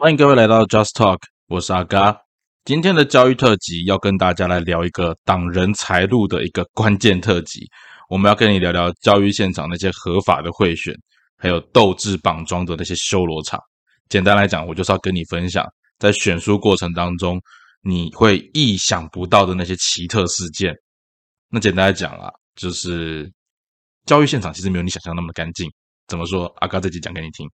欢迎各位来到 Just Talk，我是阿嘎。今天的教育特辑要跟大家来聊一个挡人财路的一个关键特辑。我们要跟你聊聊教育现场那些合法的贿选，还有斗智绑桩的那些修罗场。简单来讲，我就是要跟你分享，在选书过程当中，你会意想不到的那些奇特事件。那简单来讲啊，就是教育现场其实没有你想象那么干净。怎么说？阿嘎这集讲给你听。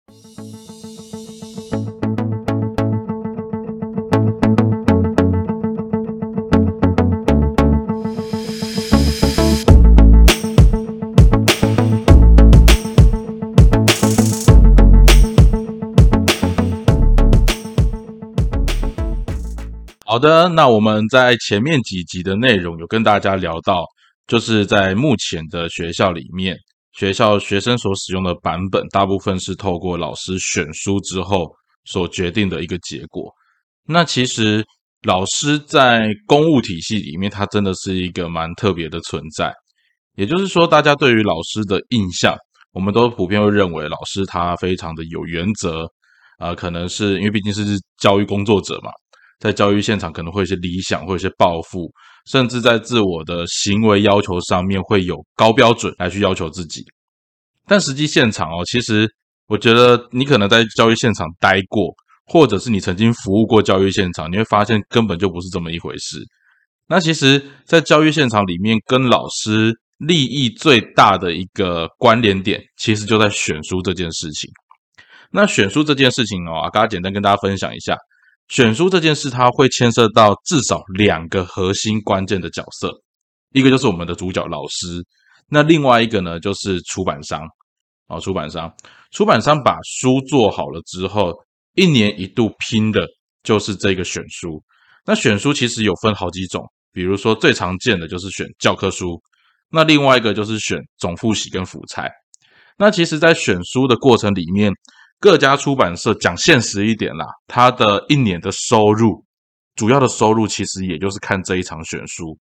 的，那我们在前面几集的内容有跟大家聊到，就是在目前的学校里面，学校学生所使用的版本，大部分是透过老师选书之后所决定的一个结果。那其实老师在公务体系里面，他真的是一个蛮特别的存在。也就是说，大家对于老师的印象，我们都普遍会认为老师他非常的有原则，啊，可能是因为毕竟是教育工作者嘛。在教育现场可能会有些理想，会有些抱负，甚至在自我的行为要求上面会有高标准来去要求自己。但实际现场哦，其实我觉得你可能在教育现场待过，或者是你曾经服务过教育现场，你会发现根本就不是这么一回事。那其实，在教育现场里面，跟老师利益最大的一个关联点，其实就在选书这件事情。那选书这件事情哦，啊，刚刚简单跟大家分享一下。选书这件事，它会牵涉到至少两个核心关键的角色，一个就是我们的主角老师，那另外一个呢就是出版商。哦，出版商，出版商把书做好了之后，一年一度拼的就是这个选书。那选书其实有分好几种，比如说最常见的就是选教科书，那另外一个就是选总复习跟辅材。那其实，在选书的过程里面，各家出版社讲现实一点啦，他的一年的收入，主要的收入其实也就是看这一场选书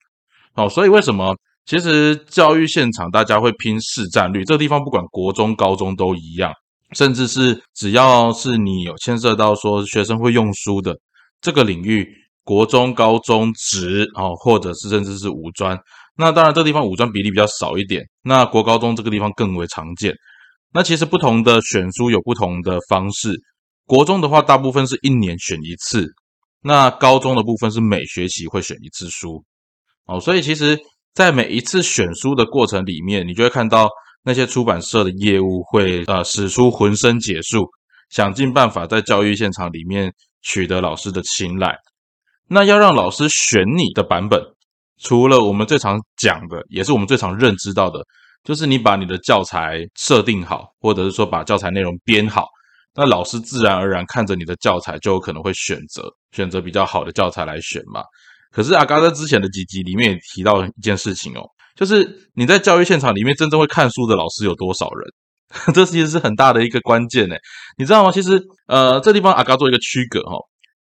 哦。所以为什么其实教育现场大家会拼市占率？这个地方不管国中、高中都一样，甚至是只要是你有牵涉到说学生会用书的这个领域，国中、高中职哦，或者是甚至是五专，那当然这地方五专比例比较少一点，那国高中这个地方更为常见。那其实不同的选书有不同的方式。国中的话，大部分是一年选一次；那高中的部分是每学期会选一次书。哦，所以其实，在每一次选书的过程里面，你就会看到那些出版社的业务会呃使出浑身解数，想尽办法在教育现场里面取得老师的青睐。那要让老师选你的版本，除了我们最常讲的，也是我们最常认知到的。就是你把你的教材设定好，或者是说把教材内容编好，那老师自然而然看着你的教材，就有可能会选择选择比较好的教材来选嘛。可是阿嘎在之前的几集里面也提到一件事情哦，就是你在教育现场里面真正会看书的老师有多少人？这其实是很大的一个关键呢。你知道吗？其实呃，这地方阿嘎做一个区隔哈，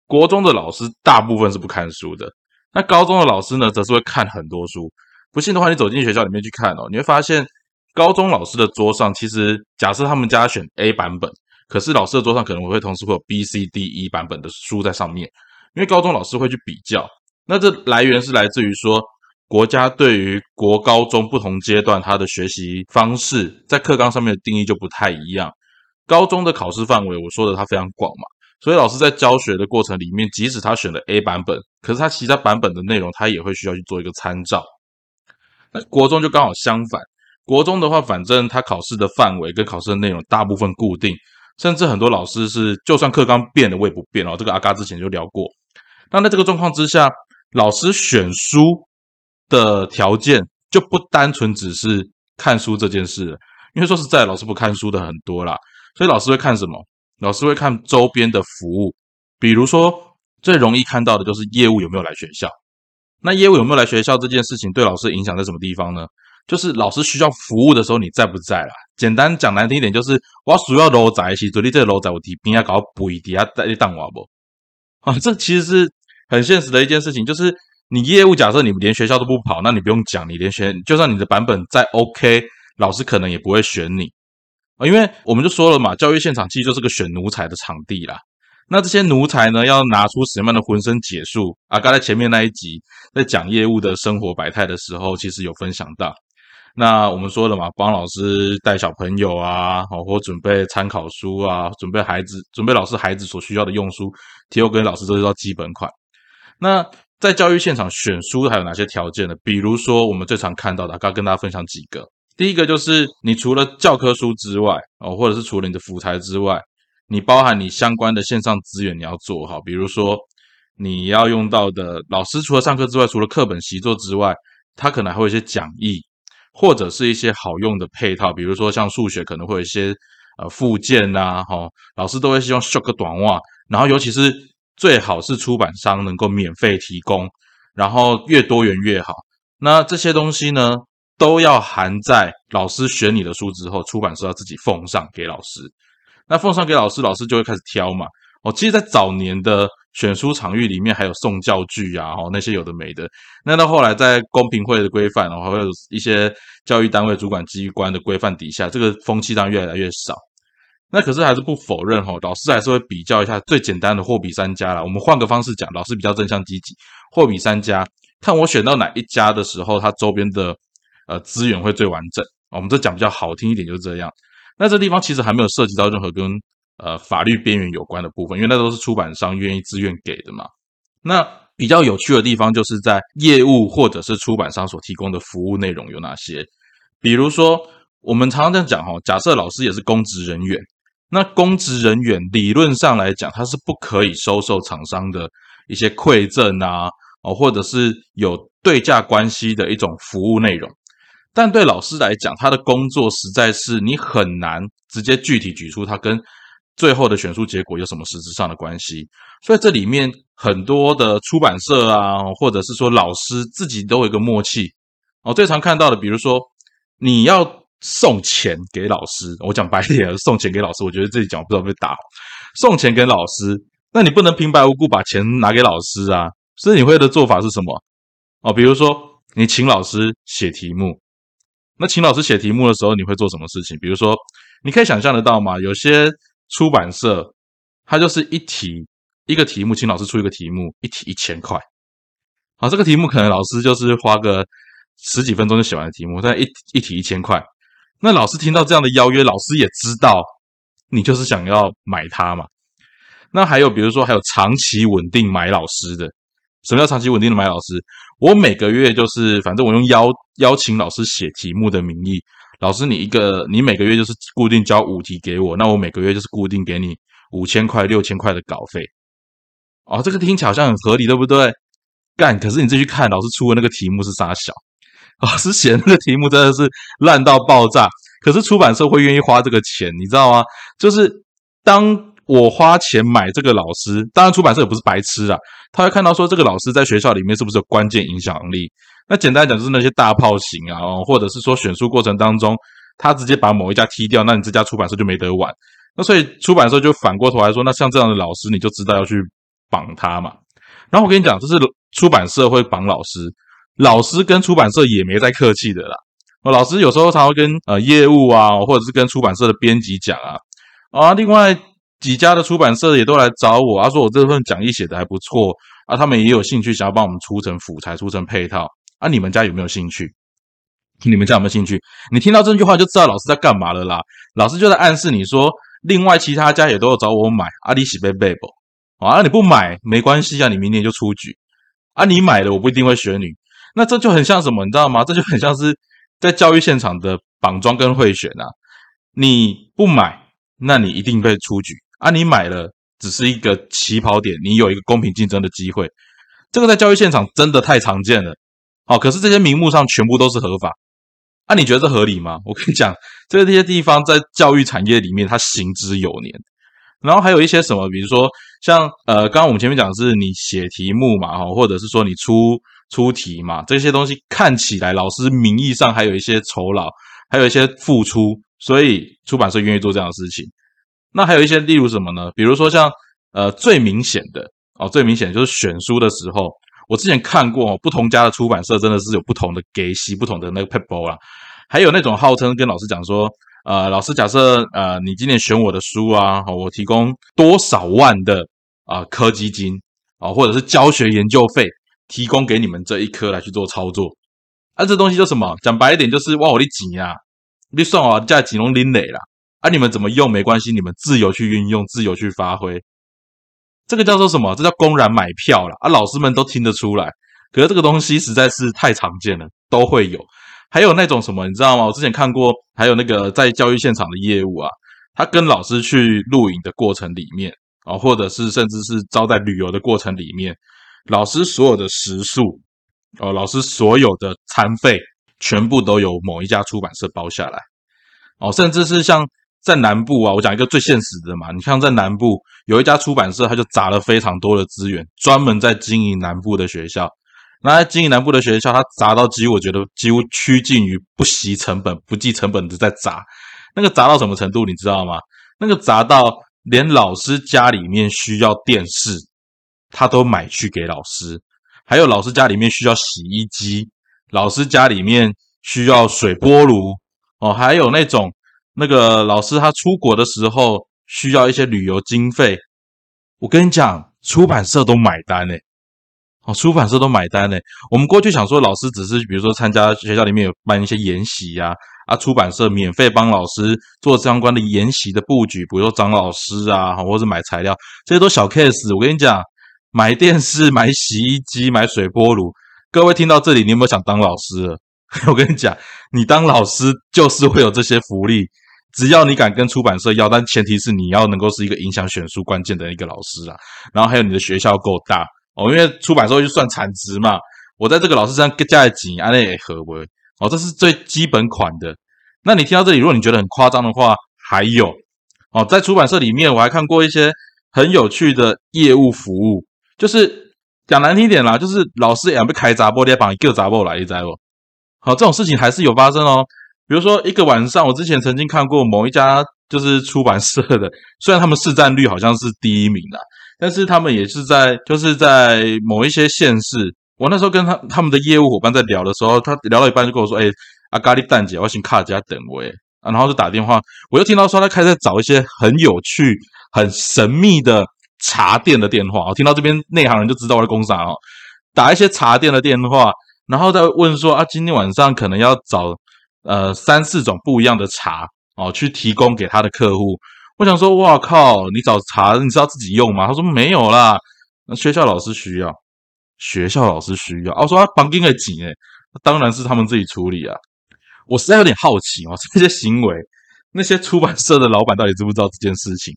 国中的老师大部分是不看书的，那高中的老师呢，则是会看很多书。不信的话，你走进学校里面去看哦，你会发现高中老师的桌上，其实假设他们家选 A 版本，可是老师的桌上可能会同时会有 B、C、D、E 版本的书在上面，因为高中老师会去比较。那这来源是来自于说，国家对于国高中不同阶段他的学习方式，在课纲上面的定义就不太一样。高中的考试范围，我说的它非常广嘛，所以老师在教学的过程里面，即使他选了 A 版本，可是他其他版本的内容，他也会需要去做一个参照。那国中就刚好相反，国中的话，反正他考试的范围跟考试的内容大部分固定，甚至很多老师是就算课纲变了，我也不变哦。这个阿嘎之前就聊过。那在这个状况之下，老师选书的条件就不单纯只是看书这件事，因为说实在，老师不看书的很多啦，所以老师会看什么？老师会看周边的服务，比如说最容易看到的就是业务有没有来学校。那业务有没有来学校这件事情对老师影响在什么地方呢？就是老师需要服务的时候你在不在啦？简单讲难听一点，就是我主要楼在一起，昨天这个楼在我底边要搞补一底下带当瓦不？啊，这其实是很现实的一件事情。就是你业务假设你连学校都不跑，那你不用讲，你连选就算你的版本再 OK，老师可能也不会选你啊，因为我们就说了嘛，教育现场其实就是个选奴才的场地啦。那这些奴才呢，要拿出什么样的浑身解数啊？刚才前面那一集在讲业务的生活百态的时候，其实有分享到。那我们说了嘛，帮老师带小朋友啊，好或准备参考书啊，准备孩子准备老师孩子所需要的用书，提供给老师都是要基本款。那在教育现场选书还有哪些条件呢？比如说我们最常看到的，刚跟大家分享几个。第一个就是你除了教科书之外，哦，或者是除了你的辅材之外。你包含你相关的线上资源，你要做好，比如说你要用到的老师，除了上课之外，除了课本习作之外，他可能还会一些讲义，或者是一些好用的配套，比如说像数学可能会有一些呃附件呐，哈，老师都会希望秀个短袜，然后尤其是最好是出版商能够免费提供，然后越多元越好。那这些东西呢，都要含在老师选你的书之后，出版社要自己奉上给老师。那奉上给老师，老师就会开始挑嘛。哦，其实，在早年的选书场域里面，还有送教具啊，哦，那些有的没的。那到后来，在公平会的规范，然后还有一些教育单位主管机关的规范底下，这个风气当然越来越少。那可是还是不否认哈，老师还是会比较一下最简单的货比三家啦。我们换个方式讲，老师比较正向积极，货比三家，看我选到哪一家的时候，它周边的呃资源会最完整。我们这讲比较好听一点，就是这样。那这地方其实还没有涉及到任何跟呃法律边缘有关的部分，因为那都是出版商愿意自愿给的嘛。那比较有趣的地方就是在业务或者是出版商所提供的服务内容有哪些？比如说，我们常常这样讲哈，假设老师也是公职人员，那公职人员理论上来讲，他是不可以收受厂商的一些馈赠啊，哦，或者是有对价关系的一种服务内容。但对老师来讲，他的工作实在是你很难直接具体举出他跟最后的选书结果有什么实质上的关系。所以这里面很多的出版社啊，或者是说老师自己都有一个默契我。最常看到的，比如说你要送钱给老师，我讲白点，送钱给老师，我觉得这里讲不知道被打。送钱给老师，那你不能平白无故把钱拿给老师啊。所以你会的做法是什么？哦，比如说你请老师写题目。那请老师写题目的时候，你会做什么事情？比如说，你可以想象得到吗？有些出版社，它就是一题一个题目，请老师出一个题目，一题一千块。好，这个题目可能老师就是花个十几分钟就写完的题目，但一一题一千块。那老师听到这样的邀约，老师也知道你就是想要买它嘛。那还有，比如说还有长期稳定买老师的。什么叫长期稳定的买老师？我每个月就是，反正我用邀邀请老师写题目的名义，老师你一个，你每个月就是固定交五题给我，那我每个月就是固定给你五千块、六千块的稿费。哦，这个听起来好像很合理，对不对？干，可是你自己去看，老师出的那个题目是啥小？老师写的那个题目真的是烂到爆炸，可是出版社会愿意花这个钱，你知道吗？就是当。我花钱买这个老师，当然出版社也不是白痴啊，他会看到说这个老师在学校里面是不是有关键影响力。那简单来讲就是那些大炮型啊，或者是说选书过程当中，他直接把某一家踢掉，那你这家出版社就没得玩。那所以出版社就反过头来说，那像这样的老师，你就知道要去绑他嘛。然后我跟你讲，这是出版社会绑老师，老师跟出版社也没在客气的啦。老师有时候常会跟呃业务啊，或者是跟出版社的编辑讲啊，啊，另外。几家的出版社也都来找我，他说我这份讲义写的还不错啊，他们也有兴趣想要帮我们出成辅材、出成配套啊。你们家有没有兴趣？你们家有没有兴趣？你听到这句话就知道老师在干嘛了啦。老师就在暗示你说，另外其他家也都有找我买啊，你喜贝贝不？啊，你不买没关系啊，你明年就出局啊。你买了，我不一定会选你。那这就很像什么，你知道吗？这就很像是在教育现场的绑桩跟贿选啊。你不买，那你一定被出局。啊，你买了只是一个起跑点，你有一个公平竞争的机会，这个在教育现场真的太常见了。好，可是这些名目上全部都是合法，啊，你觉得这合理吗？我跟你讲，这些地方在教育产业里面它行之有年。然后还有一些什么，比如说像呃，刚刚我们前面讲的是你写题目嘛，哈，或者是说你出出题嘛，这些东西看起来老师名义上还有一些酬劳，还有一些付出，所以出版社愿意做这样的事情。那还有一些，例如什么呢？比如说像呃最明显的哦，最明显就是选书的时候，我之前看过不同家的出版社真的是有不同的给息，不同的那个 paper 啊，还有那种号称跟老师讲说，呃，老师假设呃你今年选我的书啊，我提供多少万的啊科基金啊，或者是教学研究费提供给你们这一科来去做操作。啊，这东西就什么？讲白一点就是哇，我的钱啊，你算我价几龙林磊啦。啊，你们怎么用没关系，你们自由去运用，自由去发挥。这个叫做什么？这叫公然买票了啊！老师们都听得出来。可是这个东西实在是太常见了，都会有。还有那种什么，你知道吗？我之前看过，还有那个在教育现场的业务啊，他跟老师去露营的过程里面啊，或者是甚至是招待旅游的过程里面，老师所有的食宿。哦，老师所有的餐费全部都由某一家出版社包下来。哦，甚至是像在南部啊，我讲一个最现实的嘛，你像在南部有一家出版社，他就砸了非常多的资源，专门在经营南部的学校。那在经营南部的学校，他砸到几乎我觉得几乎趋近于不惜成本、不计成本的在砸。那个砸到什么程度，你知道吗？那个砸到连老师家里面需要电视，他都买去给老师。还有老师家里面需要洗衣机，老师家里面需要水波炉哦，还有那种那个老师他出国的时候需要一些旅游经费，我跟你讲，出版社都买单嘞，哦，出版社都买单嘞。我们过去想说，老师只是比如说参加学校里面有办一些研习呀，啊，出版社免费帮老师做相关的研习的布局，比如说找老师啊，或者买材料，这些都小 case。我跟你讲。买电视、买洗衣机、买水波炉，各位听到这里，你有没有想当老师？我跟你讲，你当老师就是会有这些福利，只要你敢跟出版社要，但前提是你要能够是一个影响选书关键的一个老师啊。然后还有你的学校够大哦，因为出版社就算产值嘛。我在这个老师上加的几，安内合不？哦，这是最基本款的。那你听到这里，如果你觉得很夸张的话，还有哦，在出版社里面，我还看过一些很有趣的业务服务。就是讲难听点啦，就是老师也被开闸波，你把一个闸波来一灾不？好，这种事情还是有发生哦。比如说一个晚上，我之前曾经看过某一家就是出版社的，虽然他们市占率好像是第一名的，但是他们也是在就是在某一些县市。我那时候跟他他们的业务伙伴在聊的时候，他聊到一半就跟我说：“哎，阿咖喱蛋姐，我请卡家等我。”哎，然后就打电话，我又听到说他开始找一些很有趣、很神秘的。茶店的电话，我听到这边内行人就知道我在攻啥哦。打一些茶店的电话，然后再问说啊，今天晚上可能要找呃三四种不一样的茶哦，去提供给他的客户。我想说，哇靠，你找茶你知道自己用吗？他说没有啦，那学校老师需要，学校老师需要。我说他绑定的紧诶，当然是他们自己处理啊。我实在有点好奇哦，这些行为，那些出版社的老板到底知不知道这件事情？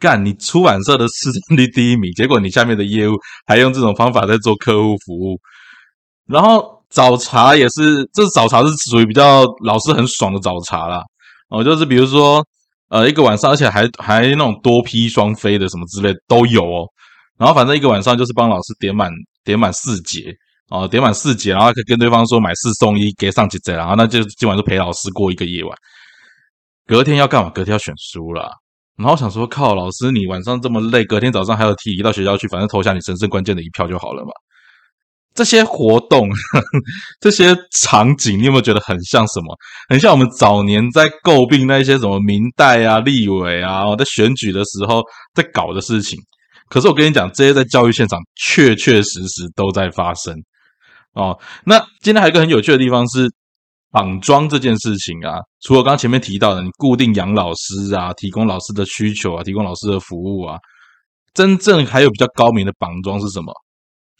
干你出版社的市占率第一名，结果你下面的业务还用这种方法在做客户服务，然后早茶也是，这早茶是属于比较老师很爽的早茶啦。哦，就是比如说呃一个晚上，而且还还那种多批双飞的什么之类都有哦，然后反正一个晚上就是帮老师点满点满四节哦，点满四节，然后可以跟对方说买四送一，给上几折，然后那就今晚就陪老师过一个夜晚，隔天要干嘛？隔天要选书了。然后想说，靠，老师你晚上这么累，隔天早上还有提到学校去，反正投下你神圣关键的一票就好了嘛。这些活动，这些场景，你有没有觉得很像什么？很像我们早年在诟病那些什么明代啊、立委啊，在选举的时候在搞的事情。可是我跟你讲，这些在教育现场确确实实都在发生哦。那今天还有一个很有趣的地方是。绑桩这件事情啊，除了刚刚前面提到的，你固定养老师啊，提供老师的需求啊，提供老师的服务啊，真正还有比较高明的绑桩是什么？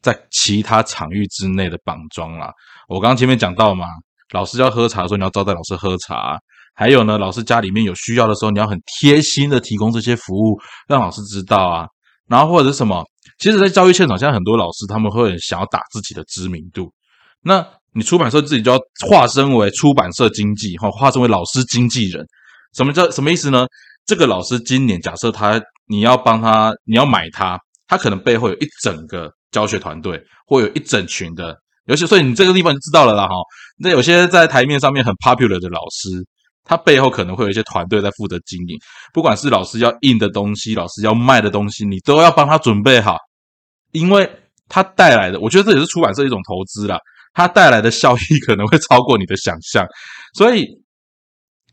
在其他场域之内的绑桩啦。我刚刚前面讲到嘛，老师要喝茶的时候，你要招待老师喝茶；还有呢，老师家里面有需要的时候，你要很贴心的提供这些服务，让老师知道啊。然后或者是什么？其实，在教育现场，现在很多老师他们会很想要打自己的知名度，那。你出版社自己就要化身为出版社经纪，哈，化身为老师经纪人。什么叫什么意思呢？这个老师今年假设他你要帮他，你要买他，他可能背后有一整个教学团队，或有一整群的，尤其所以你这个地方就知道了啦，哈。那有些在台面上面很 popular 的老师，他背后可能会有一些团队在负责经营，不管是老师要印的东西，老师要卖的东西，你都要帮他准备好，因为他带来的，我觉得这也是出版社一种投资啦。它带来的效益可能会超过你的想象，所以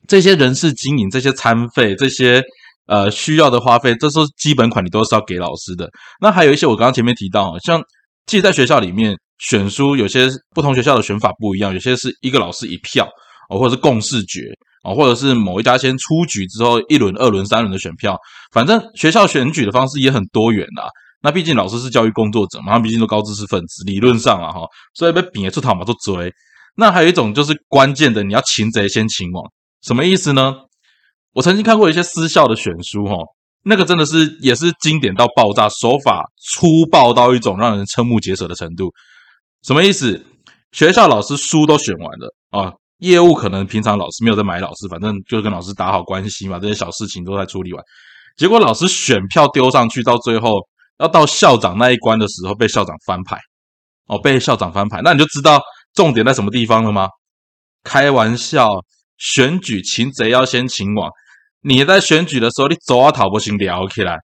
这些人事经营、这些餐费、这些呃需要的花费，这是基本款，你都是要给老师的。那还有一些我刚刚前面提到，像其实在学校里面选书，有些不同学校的选法不一样，有些是一个老师一票哦，或者是共视觉哦，或者是某一家先出局之后一轮、二轮、三轮的选票，反正学校选举的方式也很多元啊。那毕竟老师是教育工作者嘛，毕竟都高知识分子，理论上啊哈，所以被贬出逃嘛，都追。那还有一种就是关键的，你要擒贼先擒王，什么意思呢？我曾经看过一些私校的选书哈，那个真的是也是经典到爆炸，手法粗暴到一种让人瞠目结舌的程度。什么意思？学校老师书都选完了啊，业务可能平常老师没有在买老师，反正就跟老师打好关系嘛，这些小事情都在处理完。结果老师选票丢上去，到最后要到校长那一关的时候，被校长翻牌哦，被校长翻牌，那你就知道。重点在什么地方了吗？开玩笑，选举擒贼要先擒王。你在选举的时候，你走啊讨不行聊起来，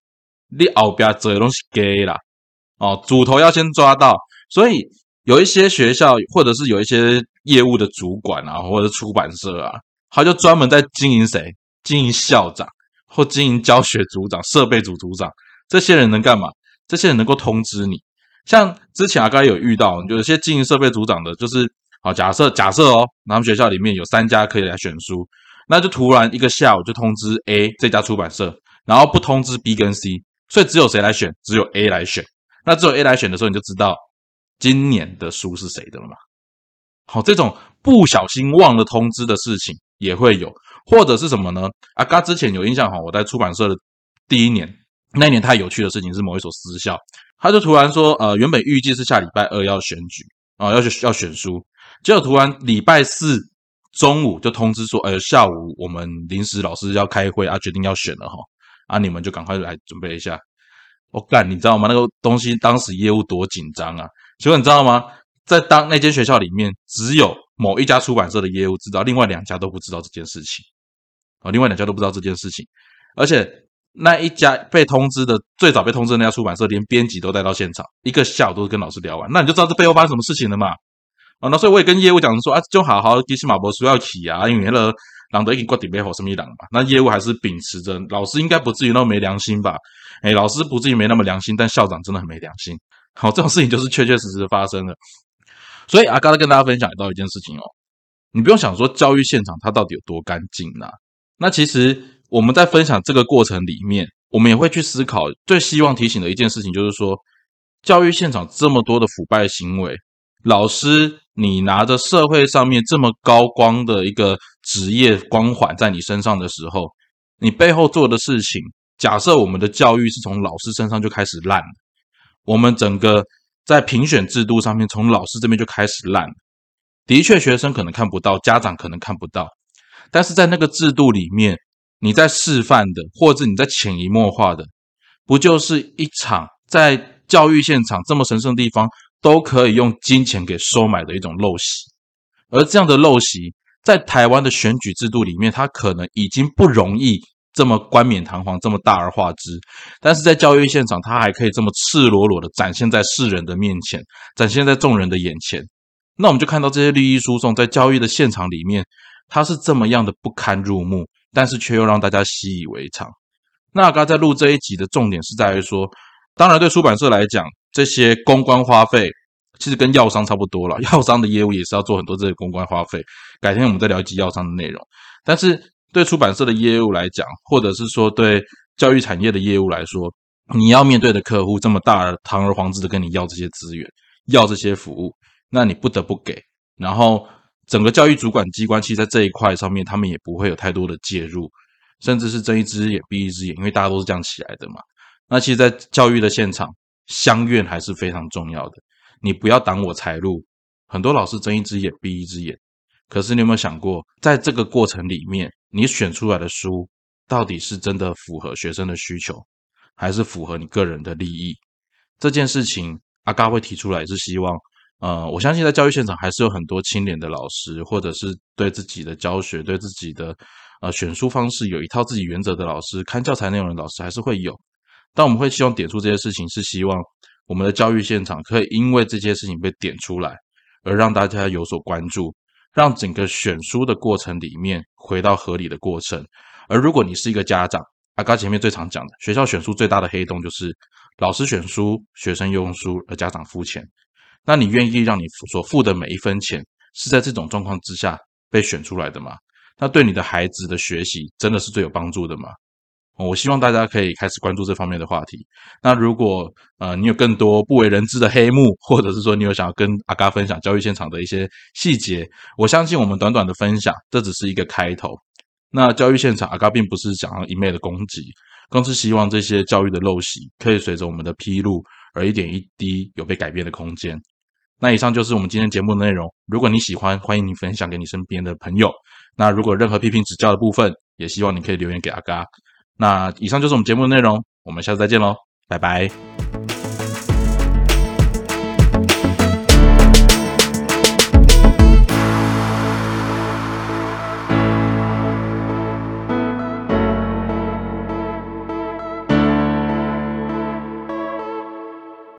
你后边做的东西给啦。哦，主头要先抓到。所以有一些学校，或者是有一些业务的主管啊，或者出版社啊，他就专门在经营谁？经营校长或经营教学组长、设备组组长。这些人能干嘛？这些人能够通知你。像之前啊，刚才有遇到，有些经营设备组长的，就是好假设假设哦，他们学校里面有三家可以来选书，那就突然一个下午就通知 A 这家出版社，然后不通知 B 跟 C，所以只有谁来选？只有 A 来选。那只有 A 来选的时候，你就知道今年的书是谁的了嘛？好，这种不小心忘了通知的事情也会有，或者是什么呢？啊，刚之前有印象哈，我在出版社的第一年，那一年太有趣的事情是某一所私校。他就突然说，呃，原本预计是下礼拜二要选举啊，要去要选书，结果突然礼拜四中午就通知说，呃，下午我们临时老师要开会啊，决定要选了哈，啊，你们就赶快来准备一下。我干，你知道吗？那个东西当时业务多紧张啊！结果你知道吗？在当那间学校里面，只有某一家出版社的业务知道，另外两家都不知道这件事情啊，另外两家都不知道这件事情，而且。那一家被通知的最早被通知的那家出版社，连编辑都带到现场，一个下午都是跟老师聊完，那你就知道这背后发生什么事情了嘛？啊，那所以我也跟业务讲说啊，就好好迪西马博书要起啊，因为了朗德已经挂底背后什么一档嘛，那业务还是秉持着老师应该不至于那么没良心吧？哎，老师不至于没那么良心，但校长真的很没良心。好，这种事情就是确确实实发生了。所以啊，刚才跟大家分享到一件事情哦，你不用想说教育现场它到底有多干净呐，那其实。我们在分享这个过程里面，我们也会去思考。最希望提醒的一件事情就是说，教育现场这么多的腐败行为，老师你拿着社会上面这么高光的一个职业光环在你身上的时候，你背后做的事情，假设我们的教育是从老师身上就开始烂，我们整个在评选制度上面从老师这边就开始烂，的确学生可能看不到，家长可能看不到，但是在那个制度里面。你在示范的，或者你在潜移默化的，不就是一场在教育现场这么神圣的地方都可以用金钱给收买的一种陋习？而这样的陋习，在台湾的选举制度里面，它可能已经不容易这么冠冕堂皇、这么大而化之，但是在教育现场，它还可以这么赤裸裸的展现在世人的面前，展现在众人的眼前。那我们就看到这些利益输送在教育的现场里面，它是这么样的不堪入目。但是却又让大家习以为常。那刚在录这一集的重点是在于说，当然对出版社来讲，这些公关花费其实跟药商差不多了。药商的业务也是要做很多这些公关花费。改天我们再聊一集药商的内容。但是对出版社的业务来讲，或者是说对教育产业的业务来说，你要面对的客户这么大而堂而皇之的跟你要这些资源，要这些服务，那你不得不给。然后。整个教育主管机关，其实在这一块上面，他们也不会有太多的介入，甚至是睁一只眼闭一只眼，因为大家都是这样起来的嘛。那其实，在教育的现场，相怨还是非常重要的。你不要挡我财路，很多老师睁一只眼闭一只眼。可是，你有没有想过，在这个过程里面，你选出来的书，到底是真的符合学生的需求，还是符合你个人的利益？这件事情，阿嘎会提出来，是希望。呃，我相信在教育现场还是有很多清廉的老师，或者是对自己的教学、对自己的呃选书方式有一套自己原则的老师，看教材内容的老师还是会有。但我们会希望点出这些事情，是希望我们的教育现场可以因为这些事情被点出来，而让大家有所关注，让整个选书的过程里面回到合理的过程。而如果你是一个家长，阿刚前面最常讲的，学校选书最大的黑洞就是老师选书，学生用书，而家长付钱。那你愿意让你所付的每一分钱是在这种状况之下被选出来的吗？那对你的孩子的学习真的是最有帮助的吗？我希望大家可以开始关注这方面的话题。那如果呃你有更多不为人知的黑幕，或者是说你有想要跟阿嘎分享教育现场的一些细节，我相信我们短短的分享这只是一个开头。那教育现场阿嘎并不是想要一昧的攻击，更是希望这些教育的陋习可以随着我们的披露而一点一滴有被改变的空间。那以上就是我们今天节目的内容。如果你喜欢，欢迎你分享给你身边的朋友。那如果任何批评指教的部分，也希望你可以留言给阿嘎。那以上就是我们节目的内容，我们下次再见喽，拜拜。